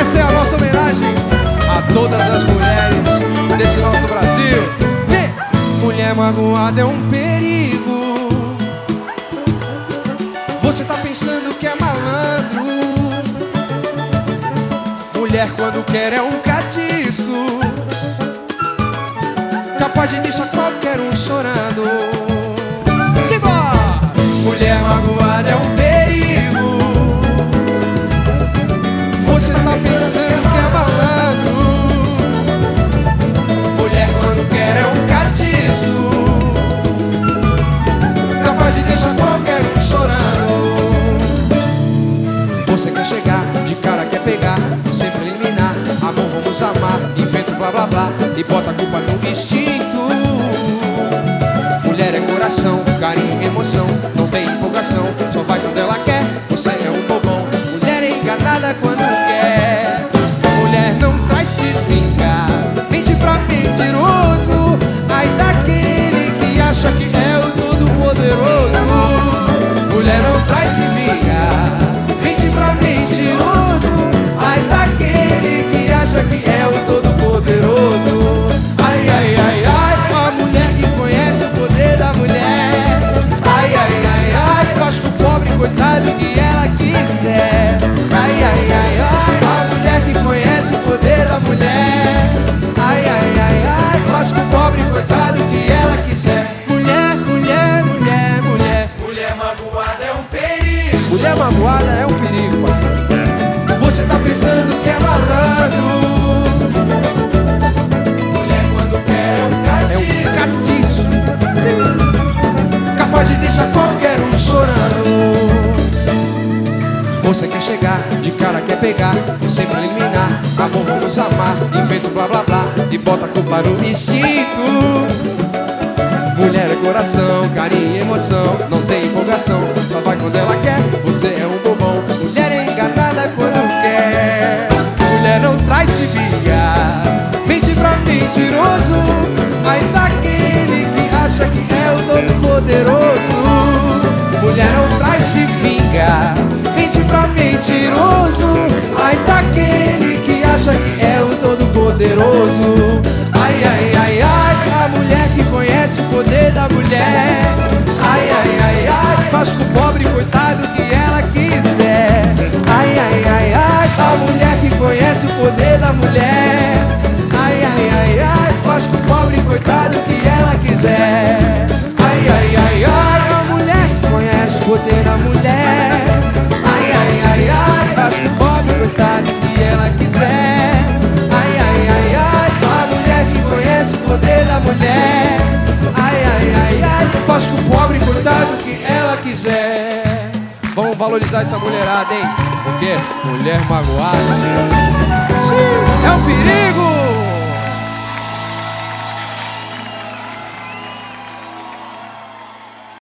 Essa é a nossa homenagem a todas as mulheres desse nosso Brasil. Mulher magoada é um perigo. Você tá pensando que é malandro. Mulher quando quer é um catiço. Capaz de deixar qualquer um chorando. Simbora! Mulher magoada é um Você tá pensando que é malandro. Mulher quando quer é um catiço. Capaz de deixar qualquer um chorando. Você quer chegar, de cara quer pegar, sempre eliminar. Amor, vamos amar, inventa blá blá blá e bota a culpa no instinto. Mulher é coração, carinho emoção, não tem empolgação, só vai quando ela quer. Mulher magoada é um perigo, parceiro. Você tá pensando que é malandro. Mulher quando quer é um É catiço. um catiço Capaz de deixar qualquer um chorando Você quer chegar, de cara quer pegar Sempre eliminar, amor vamos amar Inventa um blá blá blá e bota a culpa no instinto Mulher é coração, carinho e emoção Não só vai quando ela quer. Você é um bobão, mulher é enganada quando quer. Mulher não traz vingar Mente pra mentiroso. Ai daquele que acha que é o todo poderoso Mulher não traz se vingar Mente pra mentiroso. Ai daquele que acha que é o todo poderoso Ai ai ai ai. A mulher que conhece o poder da mulher conhece o poder da mulher Ai ai ai ai Faz com o pobre coitado o que ela quiser Ai ai ai ai A mulher que conhece o poder da mulher Ai ai ai ai Faz com o pobre coitado o que ela quiser Ai ai ai ai A mulher que conhece o poder da mulher Ai ai ai ai Faz com o pobre coitado o que ela quiser Vamos valorizar essa mulherada, hein? Porque mulher magoada é um perigo.